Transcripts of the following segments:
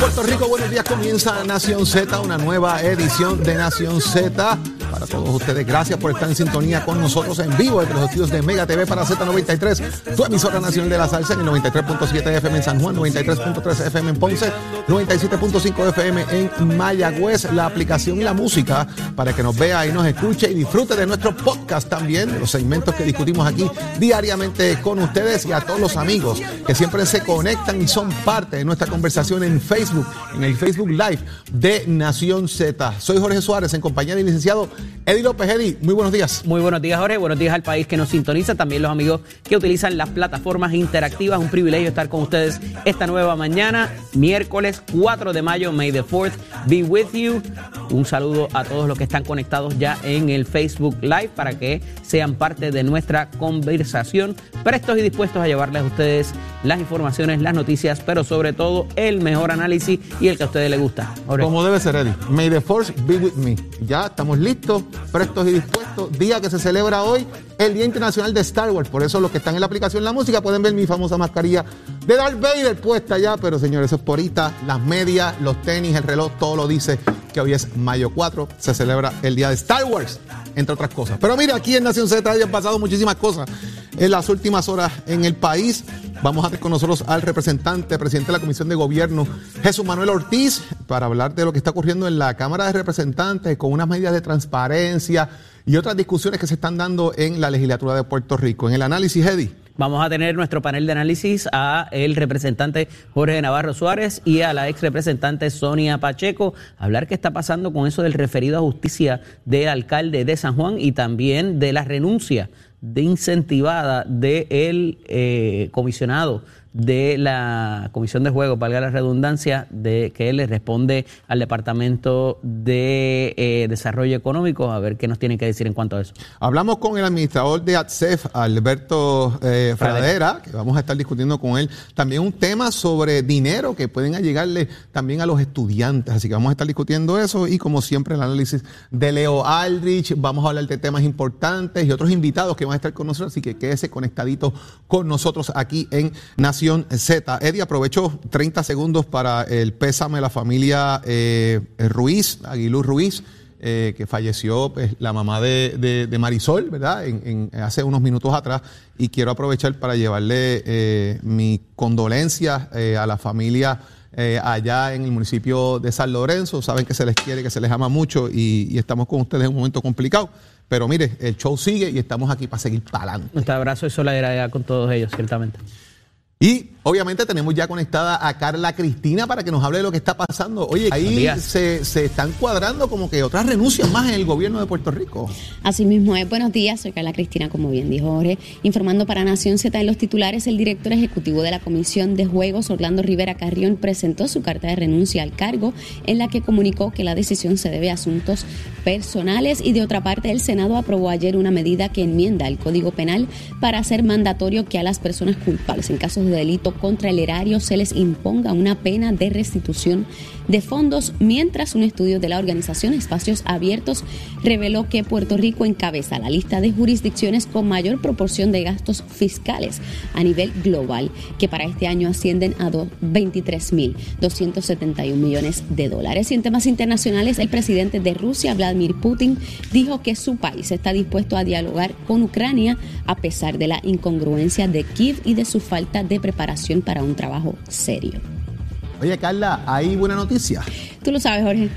Puerto Rico, buenos días. Comienza Nación Z, una nueva edición de Nación Z. Para todos ustedes, gracias por estar en sintonía con nosotros en vivo desde los estudios de Mega TV para Z93, tu emisora nacional de la salsa en el 93.7 FM en San Juan, 93.3 FM en Ponce, 97.5 FM en Mayagüez, la aplicación y la música para que nos vea y nos escuche y disfrute de nuestro podcast también, de los segmentos que discutimos aquí diariamente con ustedes y a todos los amigos que siempre se conectan y son parte de nuestra conversación en Facebook, en el Facebook Live de Nación Z. Soy Jorge Suárez en compañía del licenciado Eddie López. Eddie, muy buenos días. Muy buenos días, Jorge. Buenos días al país que nos sintoniza. También los amigos que utilizan las plataformas interactivas. Un privilegio estar con ustedes esta nueva mañana, miércoles 4 de mayo. May the 4th be with you. Un saludo a todos los que están conectados ya en el Facebook Live para que sean parte de nuestra conversación. Prestos y dispuestos a llevarles a ustedes las informaciones, las noticias, pero sobre todo el mejor análisis y el que a ustedes les gusta. Como debe ser, Eddie. May the force be with me. Ya estamos listos, prestos y dispuestos. Día que se celebra hoy, el Día Internacional de Star Wars. Por eso los que están en la aplicación La Música pueden ver mi famosa mascarilla de Darth Vader puesta ya. Pero señores, eso es porita. Las medias, los tenis, el reloj, todo lo dice que hoy es mayo 4. Se celebra el Día de Star Wars, entre otras cosas. Pero mira, aquí en Nación Z han pasado muchísimas cosas en las últimas horas en el país. Vamos a tener con nosotros al representante, presidente de la Comisión de Gobierno, Jesús Manuel Ortiz, para hablar de lo que está ocurriendo en la Cámara de Representantes con unas medidas de transparencia y otras discusiones que se están dando en la legislatura de Puerto Rico. En el análisis, Eddie. Vamos a tener nuestro panel de análisis a el representante Jorge Navarro Suárez y a la ex representante Sonia Pacheco, hablar qué está pasando con eso del referido a justicia del alcalde de San Juan y también de la renuncia de incentivada del eh, comisionado de la Comisión de Juegos, valga la redundancia, de que le responde al Departamento de eh, Desarrollo Económico, a ver qué nos tienen que decir en cuanto a eso. Hablamos con el administrador de ATSEF, Alberto eh, Fradera, que vamos a estar discutiendo con él también un tema sobre dinero que pueden llegarle también a los estudiantes. Así que vamos a estar discutiendo eso y como siempre el análisis de Leo Aldrich. Vamos a hablar de temas importantes y otros invitados que van a estar con nosotros, así que quédese conectadito con nosotros aquí en Z. Eddie, aprovecho 30 segundos para el pésame a la familia eh, Ruiz, Aguilú Ruiz. Eh, que falleció pues, la mamá de, Marisol, ¿verdad? Hace unos minutos atrás. Y quiero aprovechar para llevarle eh, mi condolencia eh, a la familia allá en el municipio de San Lorenzo. Saben que se les quiere, que se les ama mucho y, y estamos con ustedes en un momento complicado. Pero mire, el show sigue y estamos aquí para seguir para adelante. Nuestro abrazo y solidaridad con todos ellos, ciertamente. Y obviamente tenemos ya conectada a Carla Cristina para que nos hable de lo que está pasando. Oye, ahí se, se están cuadrando como que otras renuncias más en el gobierno de Puerto Rico. Así mismo es. Buenos días, soy Carla Cristina, como bien dijo Jorge. Informando para Nación Z en los titulares, el director ejecutivo de la Comisión de Juegos, Orlando Rivera Carrión, presentó su carta de renuncia al cargo, en la que comunicó que la decisión se debe a asuntos personales y de otra parte el Senado aprobó ayer una medida que enmienda el Código Penal para hacer mandatorio que a las personas culpables en casos de delito contra el erario se les imponga una pena de restitución de fondos, mientras un estudio de la organización Espacios Abiertos reveló que Puerto Rico encabeza la lista de jurisdicciones con mayor proporción de gastos fiscales a nivel global, que para este año ascienden a do- 23.271 millones de dólares. Y en temas internacionales, el presidente de Rusia, Vladimir Putin, dijo que su país está dispuesto a dialogar con Ucrania a pesar de la incongruencia de Kiev y de su falta de preparación para un trabajo serio. Oye, Carla, hay buena noticia. Tú lo sabes, Jorge.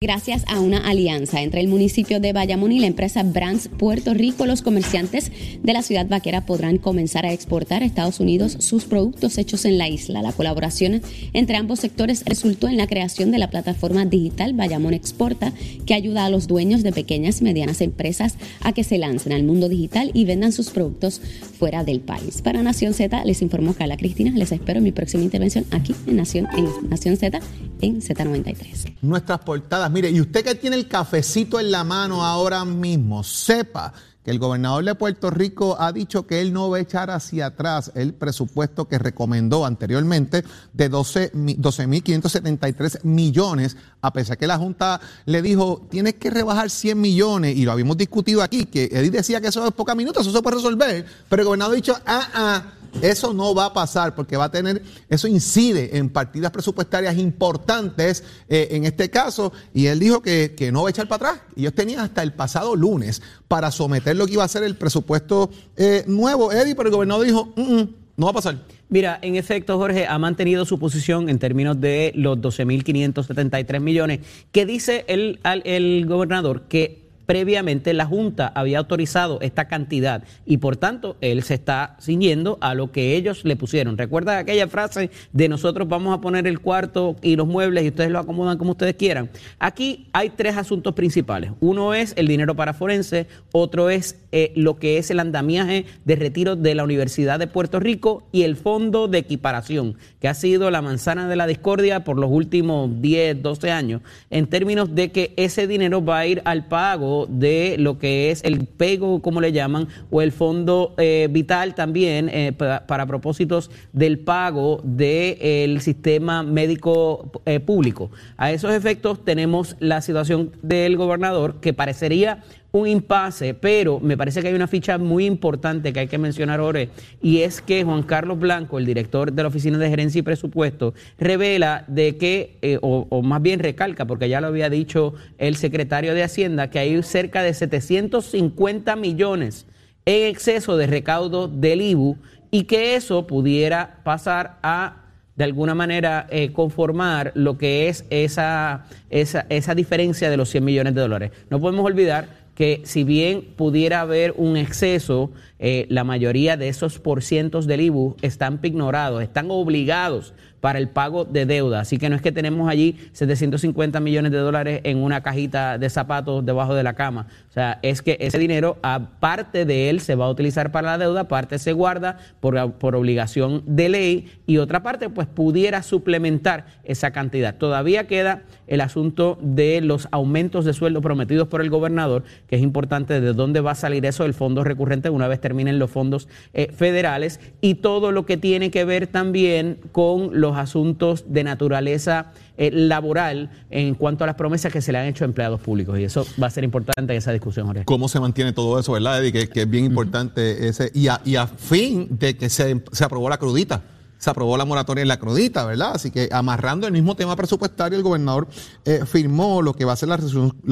Gracias a una alianza entre el municipio de Bayamón y la empresa Brands Puerto Rico, los comerciantes de la ciudad vaquera podrán comenzar a exportar a Estados Unidos sus productos hechos en la isla. La colaboración entre ambos sectores resultó en la creación de la plataforma digital Bayamón Exporta, que ayuda a los dueños de pequeñas y medianas empresas a que se lancen al mundo digital y vendan sus productos fuera del país. Para Nación Z, les informó Carla Cristina. Les espero en mi próxima intervención aquí en Nación, en Nación Z, en Z93. Nuestras portadas. Mire, y usted que tiene el cafecito en la mano ahora mismo, sepa que el gobernador de Puerto Rico ha dicho que él no va a echar hacia atrás el presupuesto que recomendó anteriormente de 12.573 millones, a pesar que la Junta le dijo, tienes que rebajar 100 millones, y lo habíamos discutido aquí, que Edith decía que eso es pocos minutos, eso se puede resolver, pero el gobernador ha dicho, ah, ah eso no va a pasar porque va a tener, eso incide en partidas presupuestarias importantes eh, en este caso. Y él dijo que, no va a echar para atrás. Y ellos tenían hasta el pasado lunes para someter lo que iba a ser el presupuesto eh, nuevo, Eddie, pero el gobernador dijo, mm, mm, no va a pasar. Mira, en efecto, Jorge, ha mantenido su posición en términos de los 12.573 millones, que dice el gobernador que previamente la Junta había autorizado esta cantidad y por tanto él se está ciñendo a lo que ellos le pusieron. ¿Recuerda aquella frase de nosotros vamos a poner el cuarto y los muebles y ustedes lo acomodan como ustedes quieran? Aquí hay tres asuntos principales. Uno es el dinero para forense, otro es eh, lo que es el andamiaje de retiro de la Universidad de Puerto Rico y el fondo de equiparación, que ha sido la manzana de la discordia por los últimos 10, 12 años, en términos de que ese dinero va a ir al pago de lo que es el PEGO, como le llaman, o el Fondo eh, Vital también, eh, para, propósitos del pago del sistema médico eh, público. A esos efectos tenemos la situación del gobernador que parecería un impasse, pero me parece que hay una ficha muy importante que hay que mencionar ahora, y es que Juan Carlos Blanco, el director de la Oficina de Gerencia y Presupuesto, revela de que, eh, o, más bien recalca, porque ya lo había dicho el secretario de Hacienda, que hay cerca de 750 millones en exceso de recaudo del IBU y que eso pudiera pasar a de alguna manera eh, conformar lo que es esa, esa, esa diferencia de los 100 millones de dólares. No podemos olvidar que si bien pudiera haber un exceso, eh, la mayoría de esos porcientos del IBU están pignorados, están obligados para el pago de deuda. Así que no es que tenemos allí 750 millones de dólares en una cajita de zapatos debajo de la cama. O sea, es que ese dinero, aparte de él, se va a utilizar para la deuda, parte se guarda por, por obligación de ley y otra parte, pues pudiera suplementar esa cantidad. Todavía queda el asunto de los aumentos de sueldo prometidos por el gobernador, que es importante de dónde va a salir eso del fondo recurrente una vez terminen los fondos eh, federales y todo lo que tiene que ver también con los los asuntos de naturaleza eh, laboral en cuanto a las promesas que se le han hecho a empleados públicos. Y eso va a ser importante en esa discusión, Jorge. ¿Cómo se mantiene todo eso, verdad, Eddie? Que, es bien importante ese. Y a, y a fin de que se, se aprobó la crudita se aprobó la moratoria en la crudita, ¿verdad? Así que amarrando el mismo tema presupuestario, el gobernador eh, firmó lo que va a ser la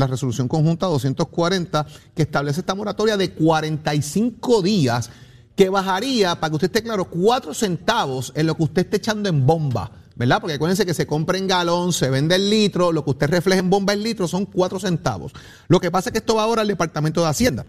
resolución, conjunta 240, que establece esta moratoria de 45 días que bajaría, para que usted esté claro, cuatro centavos en lo que usted esté echando en bomba. ¿verdad? Porque acuérdense que se compra en galón, se vende el litro, lo que usted refleja en bomba en litro son cuatro centavos. Lo que pasa es que esto va ahora al Departamento de Hacienda.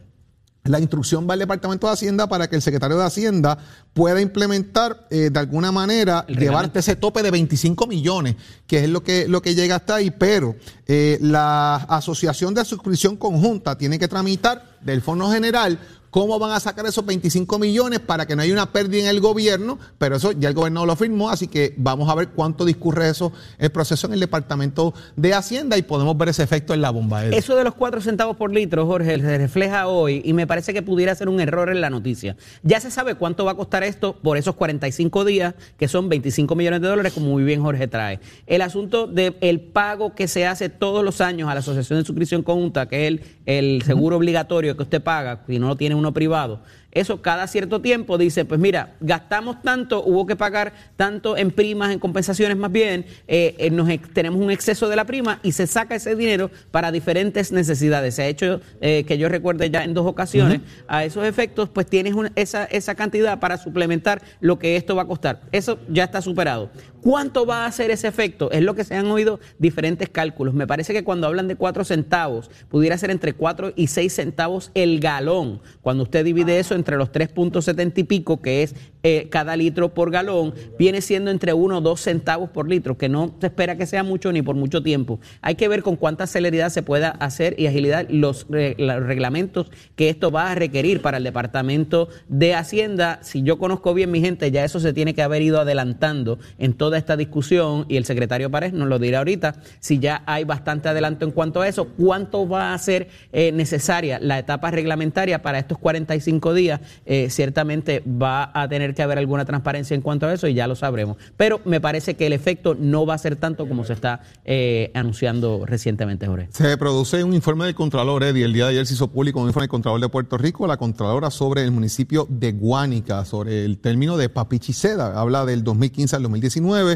La instrucción va al Departamento de Hacienda para que el secretario de Hacienda pueda implementar eh, de alguna manera, llevarte ese tope de 25 millones, que es lo que, lo que llega hasta ahí, pero eh, la Asociación de Suscripción Conjunta tiene que tramitar del Fondo General ¿Cómo van a sacar esos 25 millones para que no haya una pérdida en el gobierno? Pero eso ya el gobernador lo firmó, así que vamos a ver cuánto discurre eso, el proceso en el Departamento de Hacienda y podemos ver ese efecto en la bomba. Eso de los 4 centavos por litro, Jorge, se refleja hoy y me parece que pudiera ser un error en la noticia. Ya se sabe cuánto va a costar esto por esos 45 días, que son 25 millones de dólares, como muy bien Jorge trae. El asunto del pago que se hace todos los años a la Asociación de Suscripción Conjunta, que es el, el seguro obligatorio que usted paga, si no lo tiene uno privado, eso cada cierto tiempo dice, pues mira, gastamos tanto, hubo que pagar tanto en primas, en compensaciones más bien, eh, eh, nos, tenemos un exceso de la prima y se saca ese dinero para diferentes necesidades. Se ha hecho, eh, que yo recuerde ya en dos ocasiones, a esos efectos, pues tienes esa, esa cantidad para suplementar lo que esto va a costar. Eso ya está superado. ¿Cuánto va a hacer ese efecto? Es lo que se han oído diferentes cálculos. Me parece que cuando hablan de cuatro centavos, pudiera ser entre cuatro y seis centavos el galón. Cuando usted divide eso entre los 3.70 y pico, que es eh, cada litro por galón, viene siendo entre 1 o 2 centavos por litro, que no se espera que sea mucho ni por mucho tiempo. Hay que ver con cuánta celeridad se pueda hacer y agilidad los, los reglamentos que esto va a requerir para el Departamento de Hacienda. Si yo conozco bien mi gente, ya eso se tiene que haber ido adelantando en toda esta discusión y el secretario Párez nos lo dirá ahorita, si ya hay bastante adelanto en cuanto a eso, cuánto va a ser eh, necesaria la etapa reglamentaria para estos 45 días, eh, ciertamente va a tener que haber alguna transparencia en cuanto a eso y ya lo sabremos. Pero me parece que el efecto no va a ser tanto como se está eh, anunciando recientemente, Jorge. Se produce un informe del Contralor, Eddie, el día de ayer se hizo público un informe del Contralor de Puerto Rico, la Contralora sobre el municipio de Guánica, sobre el término de Papichiceda, habla del 2015 al 2019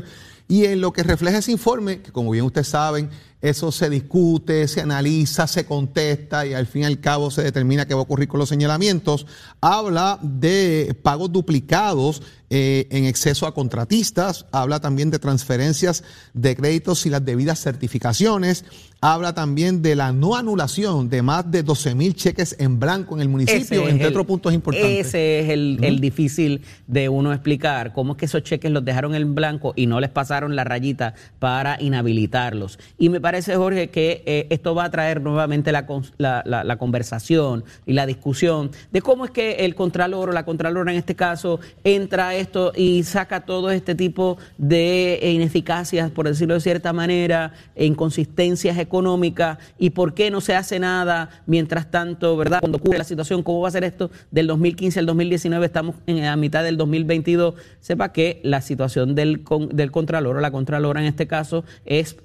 y en lo que refleja ese informe, que como bien ustedes saben, eso se discute, se analiza, se contesta y al fin y al cabo se determina qué va a ocurrir con los señalamientos, habla de pagos duplicados eh, en exceso a contratistas, habla también de transferencias de créditos y las debidas certificaciones, habla también de la no anulación de más de 12 mil cheques en blanco en el municipio, entre otros puntos importantes. Ese es el, difícil de uno explicar, cómo es que esos cheques los dejaron en blanco y no les pasaron la rayita para inhabilitarlos. Y me parece, Jorge, que eh, esto va a traer nuevamente la, la, conversación y la discusión de cómo es que el Contralor o la Contralora en este caso entra esto y saca todo este tipo de ineficacias, por decirlo de cierta manera, inconsistencias económicas y por qué no se hace nada mientras tanto, ¿verdad? Cuando ocurre la situación, ¿cómo va a ser esto del 2015 al 2019? Estamos en la mitad del 2022. Sepa que la situación del, del Contralor o la Contralora en este caso es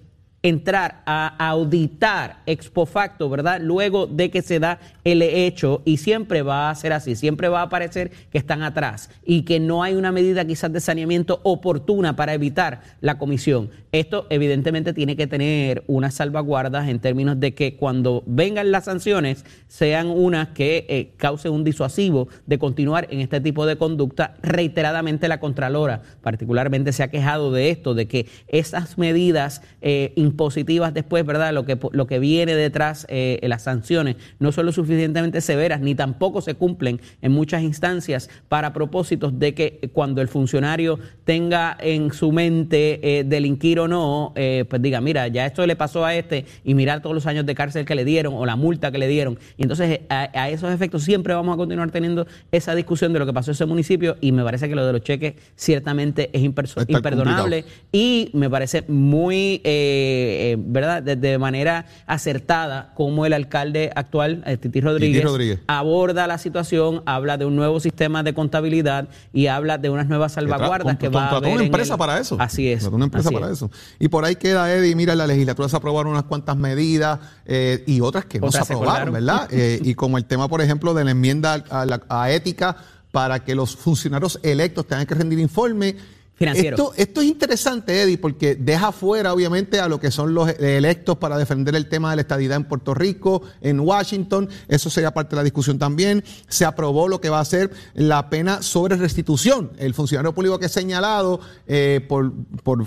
entrar a auditar ex facto, ¿verdad? Luego de que se da el hecho y siempre va a ser así, siempre va a parecer que están atrás y que no hay una medida quizás de saneamiento oportuna para evitar la comisión. Esto evidentemente tiene que tener unas salvaguardas en términos de que cuando vengan las sanciones sean unas que eh, causen un disuasivo de continuar en este tipo de conducta. Reiteradamente la Contralora particularmente se ha quejado de esto, de que esas medidas eh, impositivas después, ¿verdad? Lo que, lo que viene detrás, eh, las sanciones, no son lo suficientemente severas ni tampoco se cumplen en muchas instancias para propósitos de que cuando el funcionario tenga en su mente delinquir o no, eh, pues diga, mira, ya esto le pasó a este y mirar todos los años de cárcel que le dieron o la multa que le dieron. Y entonces a, esos efectos siempre vamos a continuar teniendo esa discusión de lo que pasó en ese municipio y me parece que lo de los cheques ciertamente es imperdonable y me parece muy, eh, eh, ¿verdad?, de, manera acertada como el alcalde actual, Titi Rodríguez, Rodríguez, aborda la situación, habla de un nuevo sistema de contabilidad y habla de unas nuevas salvaguardas que va a haber una empresa para eso. Así es. Una empresa para eso. Y por ahí queda, Eddie, mira, en la legislatura se aprobaron unas cuantas medidas eh, y otras que no se aprobaron, ¿verdad? Eh, y como el tema, por ejemplo, de la enmienda a, la, a ética para que los funcionarios electos tengan que rendir informe esto, esto, es interesante, Eddie, porque deja fuera, obviamente, a lo que son los electos para defender el tema de la estadidad en Puerto Rico, en Washington. Eso sería parte de la discusión también. Se aprobó lo que va a ser la pena sobre restitución. El funcionario público que es señalado eh, por, por,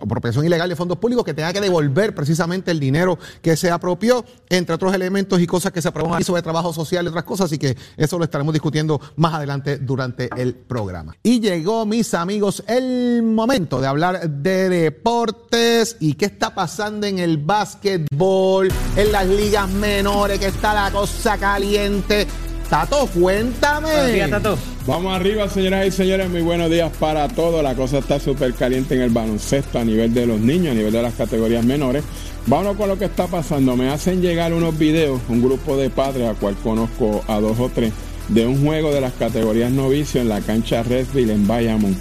apropiación ilegal de fondos públicos que tenga que devolver precisamente el dinero que se apropió, entre otros elementos y cosas que se aprobaron aquí sobre trabajo social y otras cosas. Así que eso lo estaremos discutiendo más adelante durante el programa. Y llegó, mis amigos, el momento de hablar de deportes y qué está pasando en el básquetbol, en las ligas menores, que está la cosa caliente. Tato, cuéntame. Tato. Vamos arriba, señoras y señores. Muy buenos días para todos. La cosa está súper caliente en el baloncesto a nivel de los niños, a nivel de las categorías menores. Vámonos con lo que está pasando. Me hacen llegar unos videos, un grupo de padres, a cual conozco a dos o tres, de un juego de las categorías novicios en la cancha Redville en Bayamón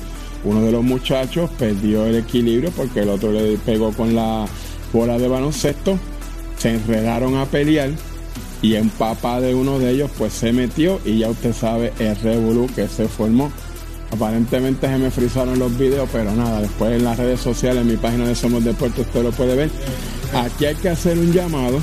uno de los muchachos perdió el equilibrio porque el otro le pegó con la bola de baloncesto, se enredaron a pelear y en papá de uno de ellos pues se metió y ya usted sabe el revolú que se formó. Aparentemente se me frizaron los videos, pero nada, después en las redes sociales, en mi página de Somos Deportes, usted lo puede ver. Aquí hay que hacer un llamado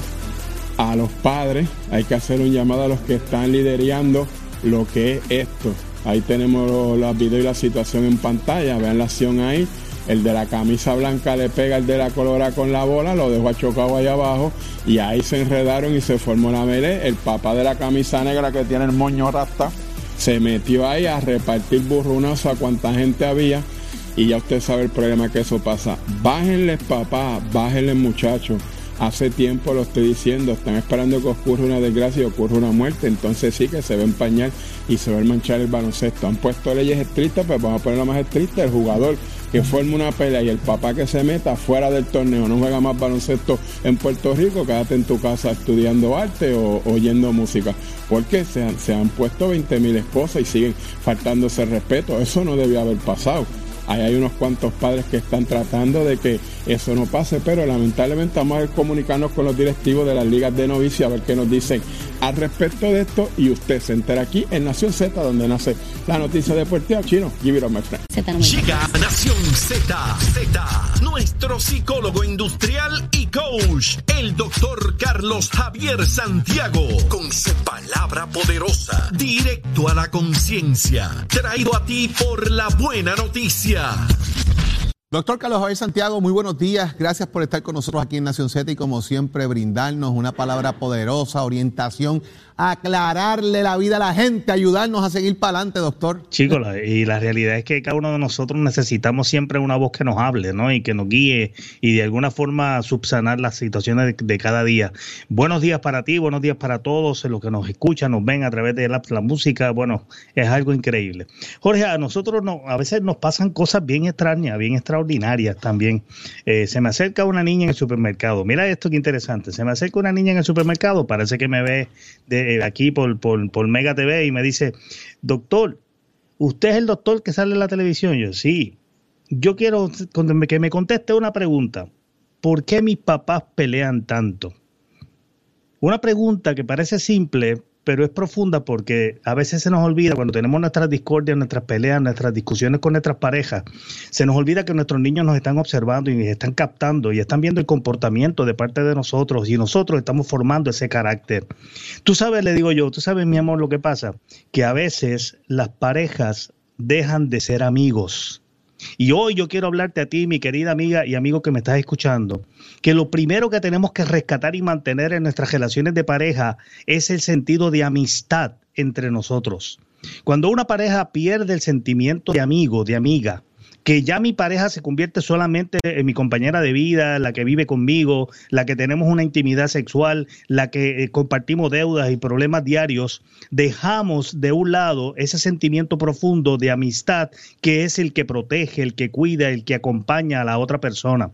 a los padres, hay que hacer un llamado a los que están liderando lo que es esto. Ahí tenemos los videos y la situación en pantalla. Vean la acción ahí. El de la camisa blanca le pega el de la colora con la bola, lo dejó achocado ahí abajo y ahí se enredaron y se formó la melee. El papá de la camisa negra que tiene el moño rasta se metió ahí a repartir burronazo a cuanta gente había y ya usted sabe el problema que eso pasa. Bájenles papá, bájenles muchachos. Hace tiempo lo estoy diciendo, están esperando que ocurra una desgracia y ocurra una muerte, entonces sí que se va a empañar y se va a manchar el baloncesto. Han puesto leyes estrictas, pues vamos a poner la más estricta, el jugador que forme una pelea y el papá que se meta fuera del torneo, no juega más baloncesto en Puerto Rico, quédate en tu casa estudiando arte o oyendo música. Porque se han, se han puesto 20 mil esposas y siguen faltándose respeto. Eso no debía haber pasado. Ahí hay unos cuantos padres que están tratando de que eso no pase, pero lamentablemente vamos a comunicarnos con los directivos de las ligas de novicio a ver qué nos dicen al respecto de esto y usted se entera aquí en Nación Z donde nace la noticia deportiva chino. Give it up, my friend. Llega a Nación Z, Z, nuestro psicólogo industrial y coach, el doctor Carlos Javier Santiago, con su palabra poderosa, directo a la conciencia, traído a ti por la buena noticia. Media. Doctor Carlos Javier Santiago, muy buenos días. Gracias por estar con nosotros aquí en Nación Z y como siempre brindarnos una palabra poderosa, orientación, aclararle la vida a la gente, ayudarnos a seguir para adelante, doctor. Chicos, y la realidad es que cada uno de nosotros necesitamos siempre una voz que nos hable, ¿no? Y que nos guíe y de alguna forma subsanar las situaciones de, cada día. Buenos días para ti, buenos días para todos los que nos escuchan, nos ven a través de la, música. Bueno, es algo increíble. Jorge, a nosotros no, a veces nos pasan cosas bien extrañas, bien extraordinarias ordinarias también. Eh, se me acerca una niña en el supermercado. Mira esto que interesante. Se me acerca una niña en el supermercado, parece que me ve de eh, aquí por, por, Mega TV y me dice, doctor, ¿usted es el doctor que sale en la televisión? Yo, sí. Yo quiero que me conteste una pregunta. ¿Por qué mis papás pelean tanto? Una pregunta que parece simple, pero es profunda porque a veces se nos olvida cuando tenemos nuestras discordias, nuestras peleas, nuestras discusiones con nuestras parejas, se nos olvida que nuestros niños nos están observando y nos están captando y están viendo el comportamiento de parte de nosotros y nosotros estamos formando ese carácter. Tú sabes, le digo yo, tú sabes, mi amor, lo que pasa, que a veces las parejas dejan de ser amigos y hoy yo quiero hablarte a ti, mi querida amiga y amigo que me estás escuchando, que lo primero que tenemos que rescatar y mantener en nuestras relaciones de pareja es el sentido de amistad entre nosotros. Cuando una pareja pierde el sentimiento de amigo, de amiga, que ya mi pareja se convierte solamente en mi compañera de vida, la que vive conmigo, la que tenemos una intimidad sexual, la que eh, compartimos deudas y problemas diarios, dejamos de un lado ese sentimiento profundo de amistad que es el que protege, el que cuida, el que acompaña a la otra persona.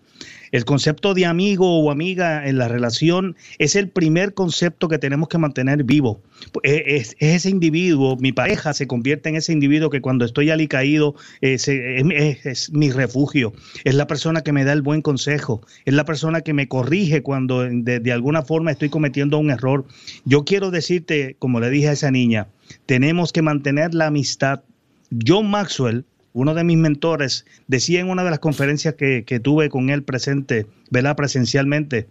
El concepto de amigo o amiga en la relación es el primer concepto que tenemos que mantener vivo. Es, ese individuo, mi pareja se convierte en ese individuo que cuando estoy alicaído eh, es, mi refugio. Es la persona que me da el buen consejo. Es la persona que me corrige cuando de, de alguna forma estoy cometiendo un error. Yo quiero decirte, como le dije a esa niña, tenemos que mantener la amistad. John Maxwell, uno de mis mentores, decía en una de las conferencias que, tuve con él presente, ¿verdad? Presencialmente,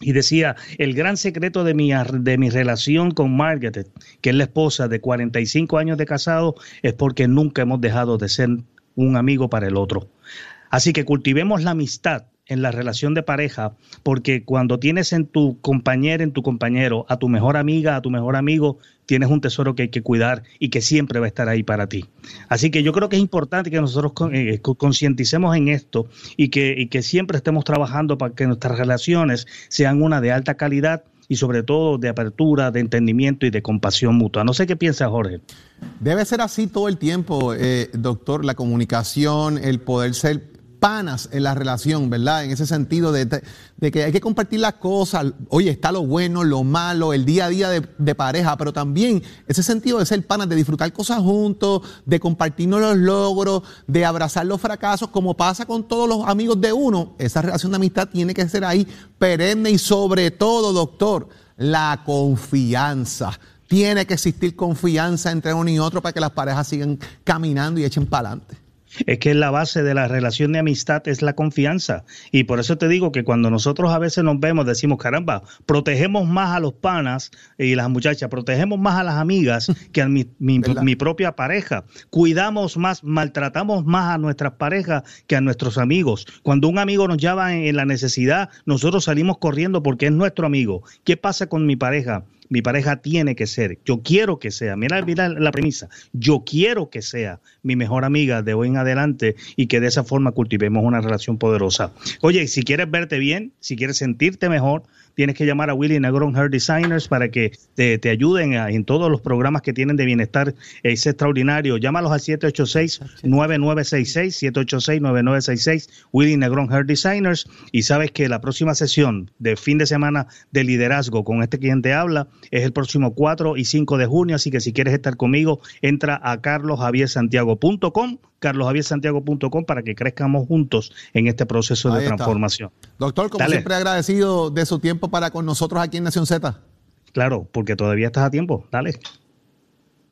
y decía, el gran secreto de mi, de mi relación con Margaret, que es la esposa de 45 años de casado, es porque nunca hemos dejado de ser un amigo para el otro. Así que cultivemos la amistad en la relación de pareja, porque cuando tienes en tu compañero, en tu compañero, a tu mejor amiga, a tu mejor amigo, tienes un tesoro que hay que cuidar y que siempre va a estar ahí para ti. Así que yo creo que es importante que nosotros eh, concienticemos en esto y que, y que siempre estemos trabajando para que nuestras relaciones sean una de alta calidad y sobre todo de apertura, de entendimiento y de compasión mutua. No sé qué piensa Jorge. Debe ser así todo el tiempo, eh, doctor, la comunicación, el poder ser panas en la relación, ¿verdad? En ese sentido de, que hay que compartir las cosas, oye, está lo bueno, lo malo, el día a día de, pareja, pero también ese sentido de ser panas, de disfrutar cosas juntos, de compartirnos los logros, de abrazar los fracasos, como pasa con todos los amigos de uno, esa relación de amistad tiene que ser ahí perenne y sobre todo, doctor, la confianza. Tiene que existir confianza entre uno y otro para que las parejas sigan caminando y echen para adelante. Es que la base de la relación de amistad es la confianza. Y por eso te digo que cuando nosotros a veces nos vemos, decimos, caramba, protegemos más a los panas y las muchachas, protegemos más a las amigas que a mi, mi propia pareja. Cuidamos más, maltratamos más a nuestras parejas que a nuestros amigos. Cuando un amigo nos llama en la necesidad, nosotros salimos corriendo porque es nuestro amigo. ¿Qué pasa con mi pareja? Mi pareja tiene que ser, yo quiero que sea, mira, mira la premisa, yo quiero que sea mi mejor amiga de hoy en adelante y que de esa forma cultivemos una relación poderosa. Oye, si quieres verte bien, si quieres sentirte mejor, tienes que llamar a Willy Negron Hair Designers para que te, ayuden en todos los programas que tienen de bienestar. Es extraordinario. Llámalos al 786-9966, 786-9966, Willy Negron Hair Designers. Y sabes que la próxima sesión de fin de semana de liderazgo con este cliente habla es el próximo 4 y 5 de junio. Así que si quieres estar conmigo, entra a carlosjaviersantiago.com carlosjaviersantiago.com para que crezcamos juntos en este proceso de transformación. Doctor, como siempre agradecido de su tiempo para con nosotros aquí en Nación Z. Claro, porque todavía estás a tiempo. Dale.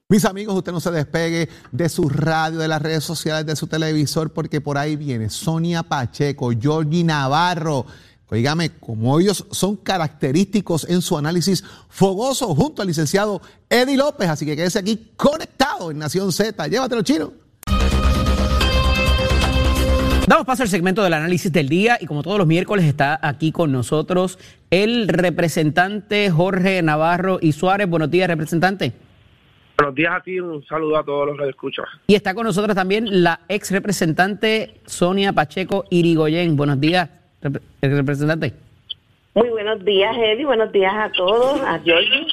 Mis amigos, usted no se despegue de su radio, de las redes sociales, de su televisor, porque por ahí viene Sonia Pacheco, Georgie Navarro. Oígame, como ellos son característicos en su análisis fogoso junto al licenciado Eddie López. Así que quédese aquí conectado en Nación Z. Llévatelo, chino. Damos paso al segmento del análisis del día y como todos los miércoles está aquí con nosotros el representante Jorge Navarro y Suárez. Buenos días, representante. Buenos días a ti, un saludo a todos los que escuchan. Y está con nosotros también la ex representante Sonia Pacheco Irigoyen. Buenos días, representante. Muy buenos días, Eli. Buenos días a todos, a Georgie.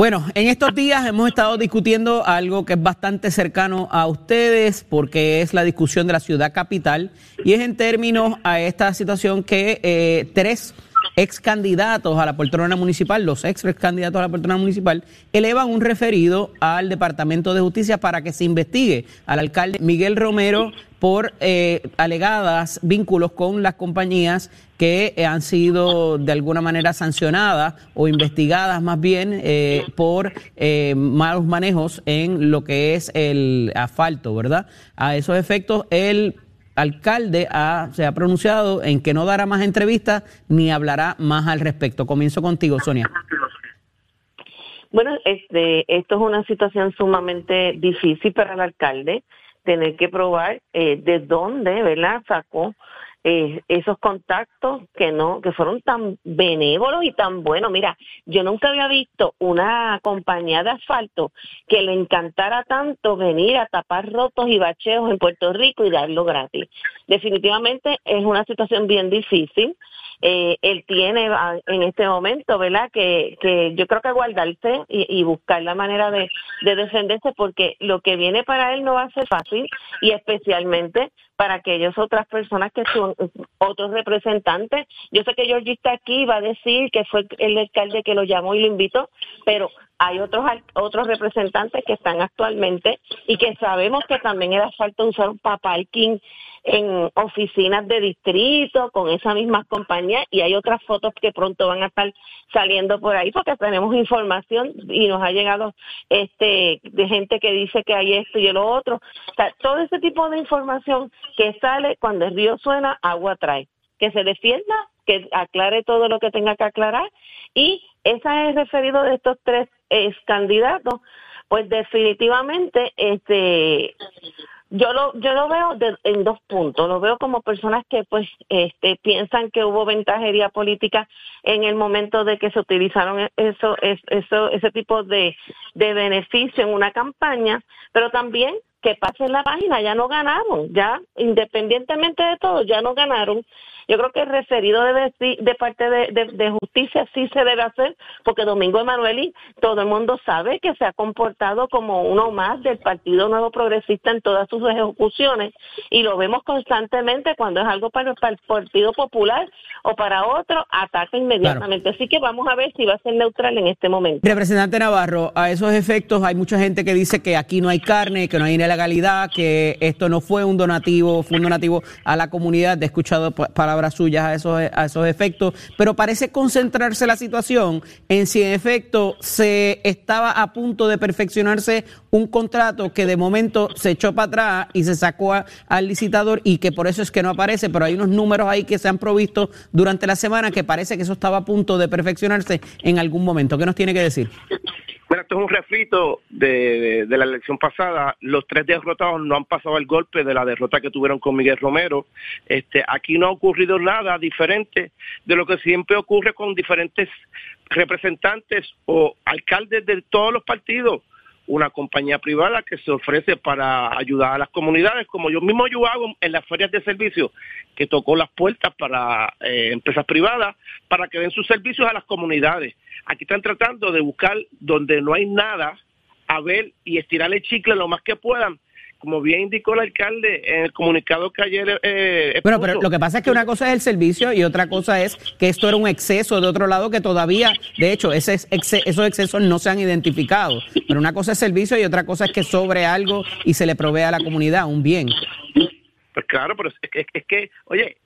Bueno, en estos días hemos estado discutiendo algo que es bastante cercano a ustedes porque es la discusión de la ciudad capital y es en términos a esta situación que eh, tres ex candidatos a la poltrona municipal, los ex candidatos a la poltrona municipal, elevan un referido al Departamento de Justicia para que se investigue al alcalde Miguel Romero por eh, alegadas vínculos con las compañías que eh, han sido de alguna manera sancionadas o investigadas más bien eh, por malos manejos en lo que es el asfalto, ¿verdad? A esos efectos, el alcalde se ha pronunciado en que no dará más entrevistas ni hablará más al respecto. Comienzo contigo, Sonia. Bueno, este, esto es una situación sumamente difícil para el alcalde tener que probar eh, de dónde, ¿verdad? Sacó eh, esos contactos que no, que fueron tan benévolos y tan buenos. Mira, yo nunca había visto una compañía de asfalto que le encantara tanto venir a tapar rotos y bacheos en Puerto Rico y darlo gratis. Definitivamente es una situación bien difícil. Eh, él tiene ah, en este momento, ¿verdad? Que, que yo creo que guardarse y, buscar la manera de, de, defenderse porque lo que viene para él no va a ser fácil y especialmente para aquellas otras personas que son otros representantes. Yo sé que Georgie está aquí, va a decir que fue el alcalde que lo llamó y lo invitó, pero hay otros otros representantes que están actualmente y que sabemos que también era falta usar un parking en oficinas de distrito con esas mismas compañías y hay otras fotos que pronto van a estar saliendo por ahí porque tenemos información y nos ha llegado este de gente que dice que hay esto y lo otro. Todo ese tipo de información que sale cuando el río suena, agua trae. Que se defienda, que aclare todo lo que tenga que aclarar y esa es referido de estos tres candidatos, pues definitivamente este yo lo yo lo veo en dos puntos. Lo veo como personas que pues este piensan que hubo ventajería política en el momento de que se utilizaron eso eso ese tipo de de beneficio en una campaña pero también que pasen la página. Ya no ganaron ya independientemente de todo ya no ganaron yo creo que el referido de, de parte de, justicia sí se debe hacer, porque Domingo Emanueli, todo el mundo sabe que se ha comportado como uno más del Partido Nuevo Progresista en todas sus ejecuciones, y lo vemos constantemente cuando es algo para, el Partido Popular o para otro, ataca inmediatamente. Así que vamos a ver si va a ser neutral en este momento. Representante Navarro, a esos efectos hay mucha gente que dice que aquí no hay carne, que no hay ilegalidad, que esto no fue un donativo, fue un donativo a la comunidad. He escuchado palabras palabras suyas a esos, a esos efectos, pero parece concentrarse la situación en si en efecto se estaba a punto de perfeccionarse un contrato que de momento se echó para atrás y se sacó al licitador y que por eso es que no aparece, pero hay unos números ahí que se han provisto durante la semana que parece que eso estaba a punto de perfeccionarse en algún momento. ¿Qué nos tiene que decir? Bueno, esto es un refrito de, la elección pasada. Los tres derrotados no han pasado el golpe de la derrota que tuvieron con Miguel Romero. Este, aquí no ha ocurrido nada diferente de lo que siempre ocurre con diferentes representantes o alcaldes de todos los partidos una compañía privada que se ofrece para ayudar a las comunidades, como yo mismo yo hago en las ferias de servicios, que tocó las puertas para eh, empresas privadas para que den sus servicios a las comunidades. Aquí están tratando de buscar donde no hay nada, a ver y estirar el chicle lo más que puedan como bien indicó el alcalde en el comunicado que ayer... Eh, bueno, pero lo que pasa es que una cosa es el servicio y otra cosa es que esto era un exceso de otro lado que todavía, de hecho, ese esos excesos no se han identificado. Pero una cosa es servicio y otra cosa es que sobre algo y se le provee a la comunidad un bien. Pues claro, pero es, es que, oye,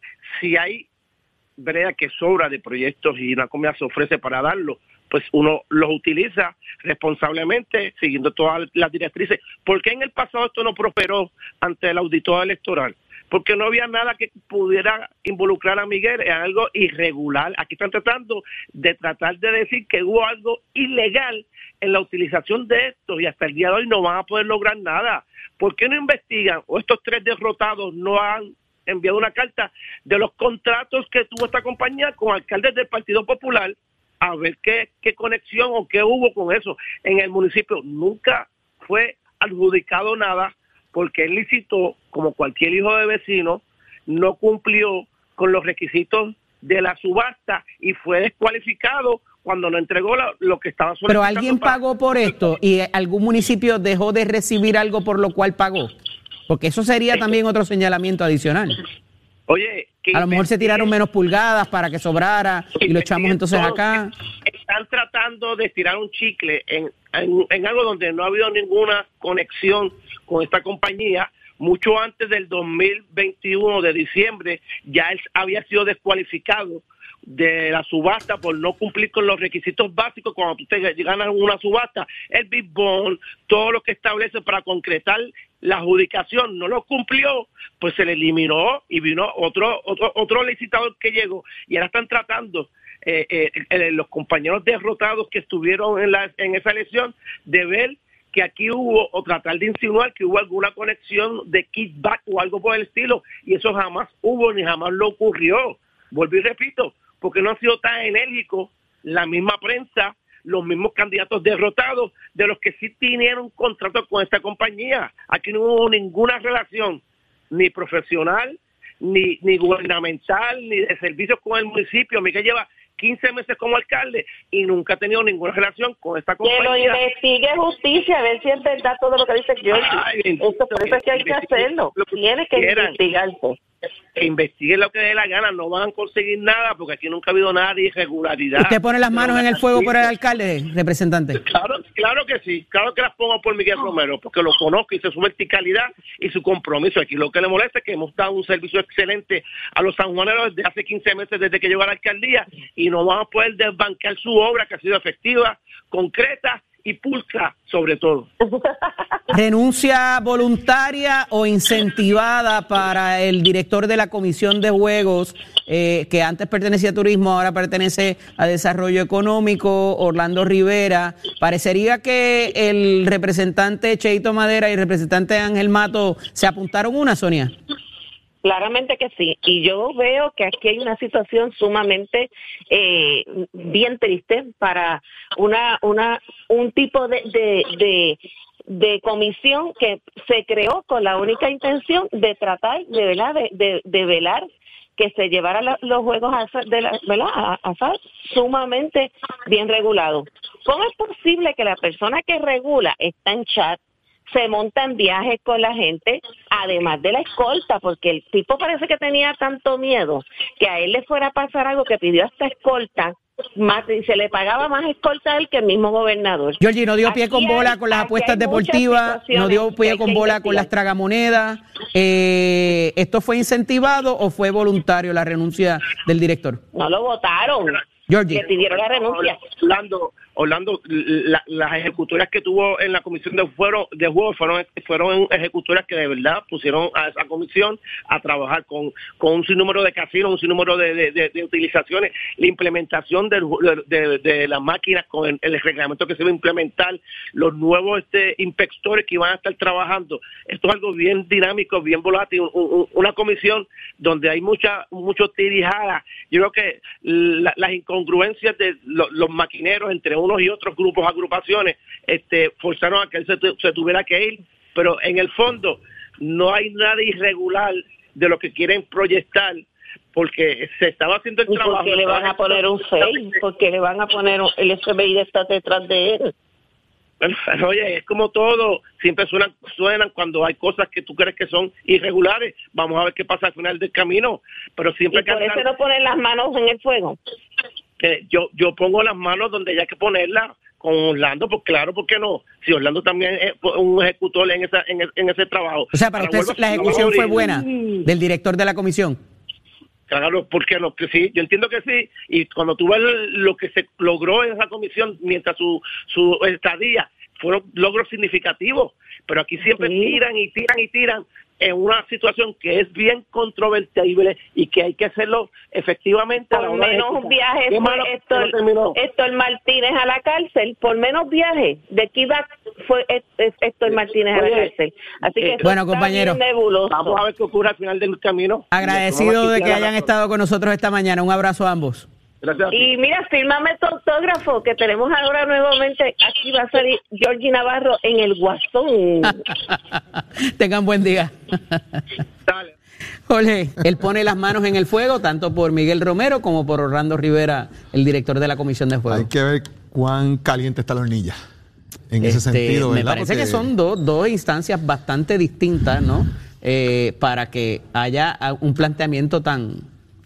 si hay brea que sobra de proyectos y una comunidad se ofrece para darlo, pues uno los utiliza responsablemente, siguiendo todas las directrices. ¿Por qué en el pasado esto no prosperó ante el auditor electoral? Porque no había nada que pudiera involucrar a Miguel en algo irregular. Aquí están tratando de tratar de decir que hubo algo ilegal en la utilización de esto y hasta el día de hoy no van a poder lograr nada. ¿Por qué no investigan o estos tres derrotados no han enviado una carta de los contratos que tuvo esta compañía con alcaldes del Partido Popular a ver qué, qué conexión o qué hubo con eso. En el municipio nunca fue adjudicado nada porque él licitó, como cualquier hijo de vecino, no cumplió con los requisitos de la subasta y fue descualificado cuando no entregó lo que estaba solicitando. Pero alguien pagó por esto y algún municipio dejó de recibir algo por lo cual pagó. Porque eso sería también otro señalamiento adicional. Oye, a lo mejor se tiraron menos pulgadas para que sobrara y lo echamos entonces acá. Están tratando de tirar un chicle en, en, algo donde no ha habido ninguna conexión con esta compañía. Mucho antes del 2021 de diciembre ya él había sido descualificado de la subasta por no cumplir con los requisitos básicos cuando tú te ganas una subasta, el Big Bond, todo lo que establece para concretar la adjudicación no lo cumplió, pues se le eliminó y vino otro otro, otro licitador que llegó y ahora están tratando eh, eh, eh, los compañeros derrotados que estuvieron en, la, en esa elección de ver que aquí hubo o tratar de insinuar que hubo alguna conexión de kickback o algo por el estilo y eso jamás hubo ni jamás lo ocurrió. Vuelvo y repito, porque no ha sido tan enérgico la misma prensa, los mismos candidatos derrotados, de los que sí tenían un contrato con esta compañía. Aquí no hubo ninguna relación, ni profesional, ni, ni gubernamental, ni de servicios con el municipio. Miguel lleva 15 meses como alcalde y nunca ha tenido ninguna relación con esta compañía. Que lo investigue justicia, a ver si es verdad todo lo que dice yo. Esto, por eso es que hay que hacerlo. Tiene que investigarse que investiguen lo que dé la gana, no van a conseguir nada porque aquí nunca ha habido nada de irregularidad. ¿Usted pone las manos en el fuego por el alcalde, representante? Claro, claro que sí, claro que las pongo por Miguel Romero, porque lo conozco y sé su verticalidad y su compromiso. Aquí lo que le molesta es que hemos dado un servicio excelente a los sanjuaneros desde hace 15 meses desde que llegó a la alcaldía y no vamos a poder desbancar su obra que ha sido efectiva, concreta y pulcra sobre todo. ¿Renuncia voluntaria o incentivada para el director de la Comisión de Juegos, eh, que antes pertenecía a Turismo, ahora pertenece a Desarrollo Económico, Orlando Rivera? Parecería que el representante Cheito Madera y el representante Ángel Mato se apuntaron una, Sonia. Claramente que sí. Y yo veo que aquí hay una situación sumamente eh, bien triste para una, una, un tipo de, de, de, comisión que se creó con la única intención de tratar de, ¿verdad? de, de, velar que se llevara los juegos a, de la, ¿verdad? A, sumamente bien regulados. ¿Cómo es posible que la persona que regula está en chat, se monta en viajes con la gente, además de la escolta, porque el tipo parece que tenía tanto miedo que a él le fuera a pasar algo que pidió hasta escolta más, se le pagaba más escolta a él que el mismo gobernador. Georgie, no dio pie Aquí con bola hay- con las apuestas deportivas, no dio pie con bola con las tragamonedas. Eh, ¿Esto fue incentivado o fue voluntario la renuncia del director? No lo votaron. Georgie. Le pidieron la renuncia. Orlando, Orlando la- las ejecutoras que tuvo en la comisión de fuero de juego fueron fueron ejecutoras que de verdad pusieron a esa comisión a trabajar con, con un sinnúmero de casinos, un sinnúmero de, de- de- utilizaciones, la implementación del de, las máquinas con el, reglamento que se va a implementar, los nuevos este, inspectores que iban a estar trabajando. Esto es algo bien dinámico, bien volátil, un- un- una comisión donde hay mucha mucho tirijada. Yo creo que la- las incongruencias de lo- los maquineros entre unos y otros grupos, agrupaciones, este, forzaron a que él se, tu- se tuviera que ir, pero en el fondo no hay nada irregular de lo que quieren proyectar porque se estaba haciendo el ¿Y trabajo. por qué le van a poner un FEI? ¿Por qué le van a poner un, el FBI está detrás de él? Bueno, oye, es como todo, siempre suenan, suenan cuando hay cosas que tú crees que son irregulares. Vamos a ver qué pasa al final del camino, pero Y siempre que por eso no ponen las manos en el fuego. Que yo yo pongo las manos donde hay que ponerlas con Orlando, pues claro, ¿por qué no? Si Orlando también es un ejecutor en, esa, en, en ese trabajo. O sea, para Ahora usted la ejecución fue buena del director de la comisión. Claro, ¿por qué no? Que sí, yo entiendo que sí. Y cuando tú ves lo que se logró en esa comisión mientras su, su estadía, fueron logros significativos. Pero aquí siempre Sí. tiran y tiran y tiran en una situación que es bien controvertible y que hay que hacerlo efectivamente. a la Por hora de menos ejecutar. viaje fue malo no Héctor, Martínez a la cárcel. Por menos viaje. De Kiva fue Hé- Hé- Héctor Martínez a la cárcel. Así que eh, Bueno, está compañero. bien nebuloso. Vamos a ver qué ocurre al final del camino. Agradecido de que hayan estado con nosotros esta mañana. Un abrazo a ambos. Gracias. Y mira, fírmame tu autógrafo, que tenemos ahora nuevamente, aquí va a salir Georgie Navarro en el Guasón. Tengan buen día. Dale. Jorge, él pone las manos en el fuego tanto por Miguel Romero como por Orlando Rivera, el director de la Comisión de Juego. Hay que ver cuán caliente está la hornilla. En ese Este, sentido, me parece que son dos, dos instancias bastante distintas, ¿no? Eh, para que haya un planteamiento tan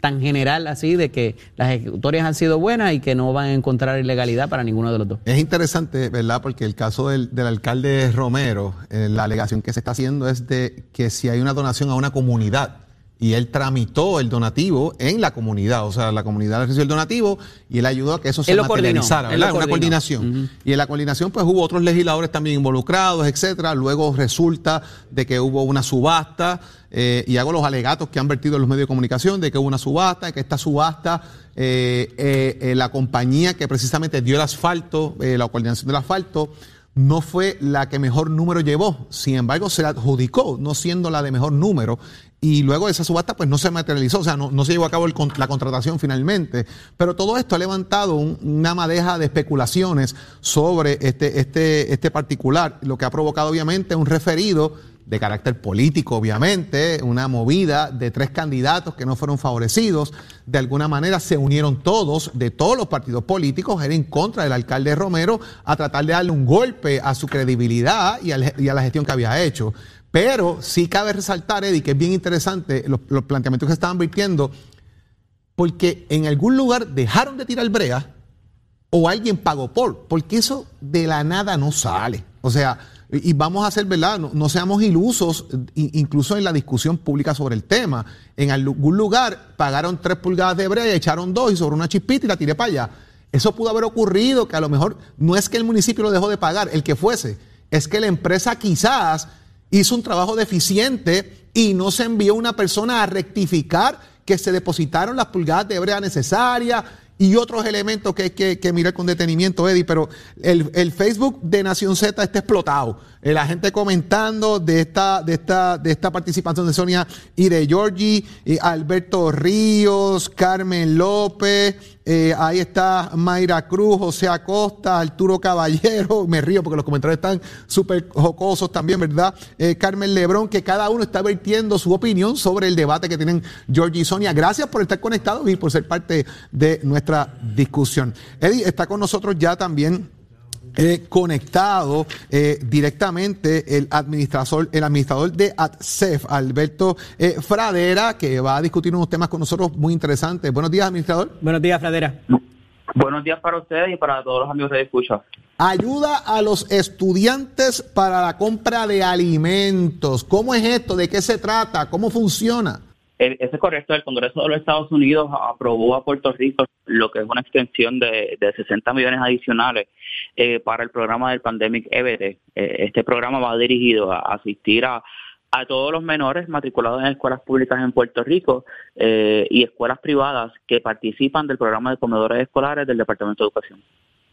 tan general así de que las ejecutorias han sido buenas y que no van a encontrar ilegalidad para ninguno de los dos. Es interesante, ¿verdad? Porque el caso del, alcalde Romero, eh, la alegación que se está haciendo es de que si hay una donación a una comunidad y él tramitó el donativo en la comunidad, o sea, la comunidad recibió el donativo y él ayudó a que eso se Él lo coordinó, materializara, él ¿verdad? Una coordinó. coordinación. Y en la coordinación, pues hubo otros legisladores también involucrados, etcétera. Luego resulta de que hubo una subasta, eh, y hago los alegatos que han vertido en los medios de comunicación de que hubo una subasta, que esta subasta, eh, eh, la compañía que precisamente dio el asfalto, la coordinación del asfalto, no fue la que mejor número llevó. Sin embargo, se adjudicó, no siendo la de mejor número. Y luego esa subasta, pues no se materializó, o sea, no, no se llevó a cabo el la contratación finalmente. Pero todo esto ha levantado un- una madeja de especulaciones sobre este, este, este particular, lo que ha provocado obviamente un referido de carácter político, obviamente, una movida de tres candidatos que no fueron favorecidos. De alguna manera se unieron todos, de todos los partidos políticos, era en contra del alcalde Romero, a tratar de darle un golpe a su credibilidad y, a la gestión que había hecho. Pero sí cabe resaltar, Eddie, que es bien interesante los, los planteamientos que estaban virtiendo, porque en algún lugar dejaron de tirar brea o alguien pagó por, porque eso de la nada no sale. O sea, y vamos a hacer, ¿verdad? No, seamos ilusos, incluso en la discusión pública sobre el tema. En algún lugar pagaron tres pulgadas de brea echaron dos y sobre una chispita y la tiré para allá. Eso pudo haber ocurrido, que a lo mejor no es que el municipio lo dejó de pagar, el que fuese, es que la empresa quizás hizo un trabajo deficiente y no se envió una persona a rectificar que se depositaron las pulgadas de brea necesarias y otros elementos que hay que, que mirar con detenimiento, Eddie. Pero el, el Facebook de Nación Z está explotado. Eh, La gente comentando de esta, de esta, de esta participación de Sonia y de Georgie, eh, Alberto Ríos, Carmen López, eh, ahí está Mayra Cruz, José Acosta, Arturo Caballero, me río porque los comentarios están súper jocosos también, ¿verdad? Eh, Carmen Lebrón, que cada uno está vertiendo su opinión sobre el debate que tienen Georgie y Sonia. Gracias por estar conectados y por ser parte de nuestra discusión. Eddie está con nosotros ya también. Eh, conectado eh, directamente el administrador, el administrador de ADCEF, Alberto eh, Fradera, que va a discutir unos temas con nosotros muy interesantes. Buenos días, administrador. Buenos días, Fradera. Buenos días para ustedes y para todos los amigos de escucha. Ayuda a los estudiantes para la compra de alimentos. ¿Cómo es esto? ¿De qué se trata? ¿Cómo funciona? Eso es correcto. El Congreso de los Estados Unidos aprobó a Puerto Rico lo que es una extensión de, 60 millones adicionales eh, para el programa del Pandemic EBT. Eh, este programa va dirigido a asistir a, todos los menores matriculados en escuelas públicas en Puerto Rico eh, y escuelas privadas que participan del programa de comedores escolares del Departamento de Educación.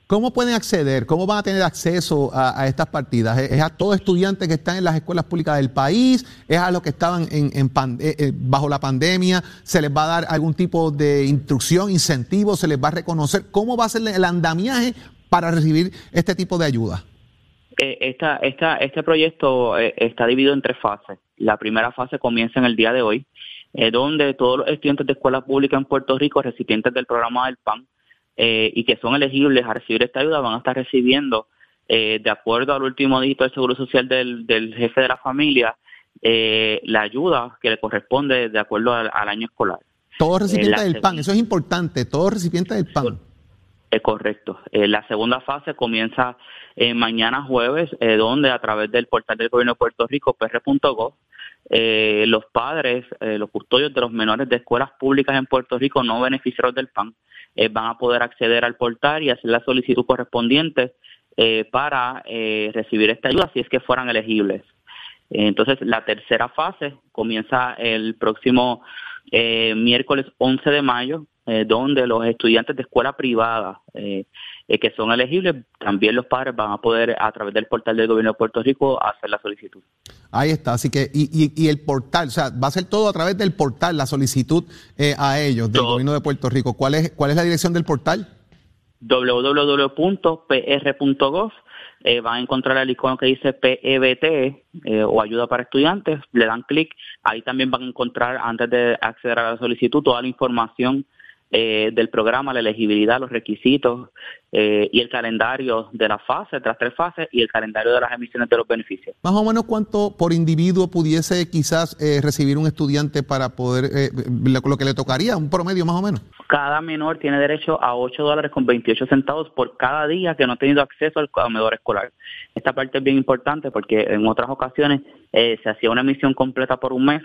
¿Cómo pueden acceder? ¿Cómo van a tener acceso a, estas partidas? ¿Es a todos estudiantes que están en las escuelas públicas del país? ¿Es a los que estaban eh, eh, bajo la pandemia? ¿Se les va a dar algún tipo de instrucción, incentivo? ¿Se les va a reconocer? ¿Cómo va a ser el andamiaje para recibir este tipo de ayuda? Eh, esta, esta, este proyecto está dividido en tres fases. La primera fase comienza en el día de hoy, donde todos los estudiantes de escuelas públicas en Puerto Rico, recipientes del programa del PAN, eh, y que son elegibles a recibir esta ayuda van a estar recibiendo, eh, de acuerdo al último dígito del Seguro Social del, jefe de la familia, eh, la ayuda que le corresponde de acuerdo al, año escolar. Todos recipientes del PAN, eso es importante, todos recipientes del PAN. Es correcto. la segunda fase comienza mañana jueves, donde a través del portal del gobierno de Puerto Rico, pr.gov, los padres, los custodios de los menores de escuelas públicas en Puerto Rico no beneficiarios del PAN eh, van a poder acceder al portal y hacer la solicitud correspondiente eh, para eh, recibir esta ayuda si es que fueran elegibles. Entonces, la tercera fase comienza el próximo miércoles 11 de mayo, donde los estudiantes de escuela privada que son elegibles, también los padres van a poder, a través del portal del gobierno de Puerto Rico, hacer la solicitud. Ahí está, así que, y, y, el portal, o sea, va a ser todo a través del portal, la solicitud eh, a ellos, del gobierno de Puerto Rico. ¿Cuál es, ¿Cuál es la dirección del portal? www.pr.gov. Eh, van a encontrar el icono que dice PEBT eh, o ayuda para estudiantes, le dan clic, ahí también van a encontrar antes de acceder a la solicitud toda la información eh, del programa, la elegibilidad, los requisitos eh, y el calendario de las fases, de las tres fases y el calendario de las emisiones de los beneficios. Más o menos cuánto por individuo pudiese quizás eh, recibir un estudiante para poder, lo, que le tocaría, un promedio más o menos. Cada menor tiene derecho a 8 dólares con 28 centavos por cada día que no ha tenido acceso al comedor escolar. Esta parte es bien importante porque en otras ocasiones se hacía una emisión completa por un mes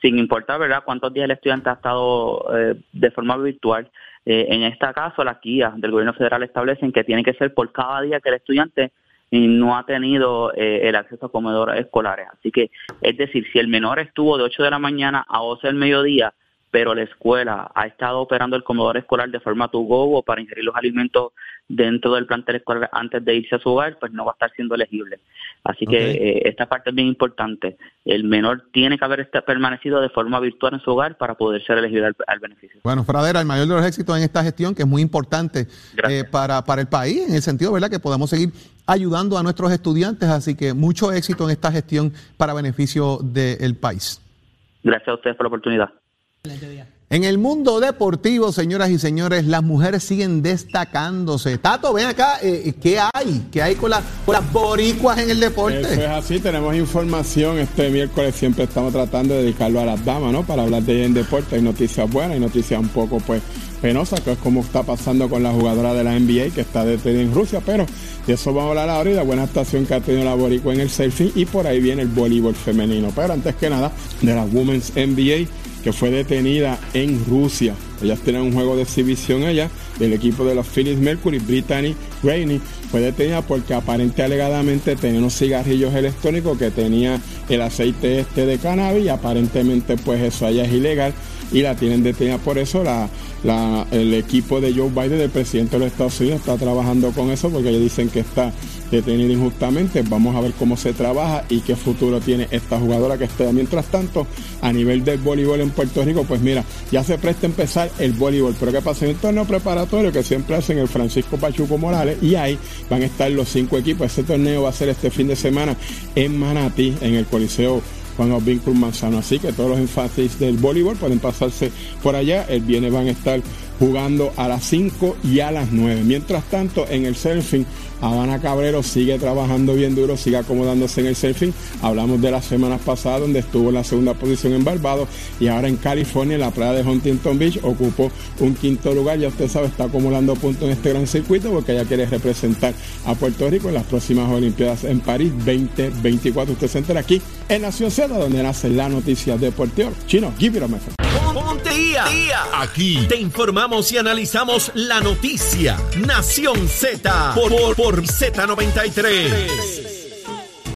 sin importar verdad cuántos días el estudiante ha estado eh, de forma virtual. Eh, en este caso, las guías del gobierno federal establecen que tiene que ser por cada día que el estudiante no ha tenido eh, el acceso a comedores escolares. Así que, es decir, si el menor estuvo de 8 de la mañana a 12 del mediodía, pero la escuela ha estado operando el comedor escolar de forma to go o para ingerir los alimentos dentro del plantel escolar antes de irse a su hogar, pues no va a estar siendo elegible. Así que eh, esta parte es bien importante. El menor tiene que haber permanecido de forma virtual en su hogar para poder ser elegible al, beneficio. Bueno, Fradera, el mayor de los éxitos en esta gestión, que es muy importante eh, para, para el país, en el sentido, ¿verdad?, que podamos seguir ayudando a nuestros estudiantes. Así que mucho éxito en esta gestión para beneficio del país. Gracias a ustedes por la oportunidad. En el mundo deportivo, señoras y señores, las mujeres siguen destacándose. Tato, ven acá, eh, ¿qué hay? ¿Qué hay con, las boricuas en el deporte? Eso es así, tenemos información. Este miércoles siempre estamos tratando de dedicarlo a las damas, ¿no? Para hablar de ella en deporte. Hay noticias buenas, hay noticias un poco, pues, penosas, que es como está pasando con la jugadora de la NBA que está detenida en Rusia. Pero de eso vamos a hablar ahora y la buena actuación que ha tenido la boricua en el surfing y por ahí viene el voleibol femenino. Pero antes que nada, de la Women's NBA que fue detenida en Rusia. Ellas tienen un juego de exhibición allá del equipo de los Phillies Mercury, Brittany Rainey, fue detenida porque aparentemente alegadamente tenía unos cigarrillos electrónicos que tenía el aceite este de cannabis y aparentemente pues eso allá es ilegal y la tienen detenida por eso. La, el equipo de Joe Biden, el presidente de los Estados Unidos, está trabajando con eso porque ellos dicen que está detenida injustamente. Vamos a ver cómo se trabaja y qué futuro tiene esta jugadora que está. Mientras tanto, a nivel del voleibol en Puerto Rico, pues mira, ya se presta a empezar el voleibol. Pero ¿qué pasa? En el torneo preparatorio que siempre hacen el Francisco Pachuco Morales y ahí van a estar los cinco equipos. Ese torneo va a ser este fin de semana en Manatí, en el Coliseo Juan Obvín Manzano. Así que todos los énfasis del voleibol pueden pasarse por allá. El viernes van a estar jugando a las 5 y a las 9. Mientras tanto, en el surfing, Habana Cabrero sigue trabajando bien duro, sigue acomodándose en el surfing. Hablamos de las semanas pasadas donde estuvo en la segunda posición en Barbados y ahora en California, en la playa de Huntington Beach, ocupó un quinto lugar. Ya usted sabe, está acumulando puntos en este gran circuito porque ella quiere representar a Puerto Rico en las próximas Olimpiadas en París 2024. Usted se entera aquí en Nación Z, donde nace la noticia deportiva. Chino, give it Ponte día. Aquí te informamos y analizamos la noticia. Nación Z por, por, por Z93.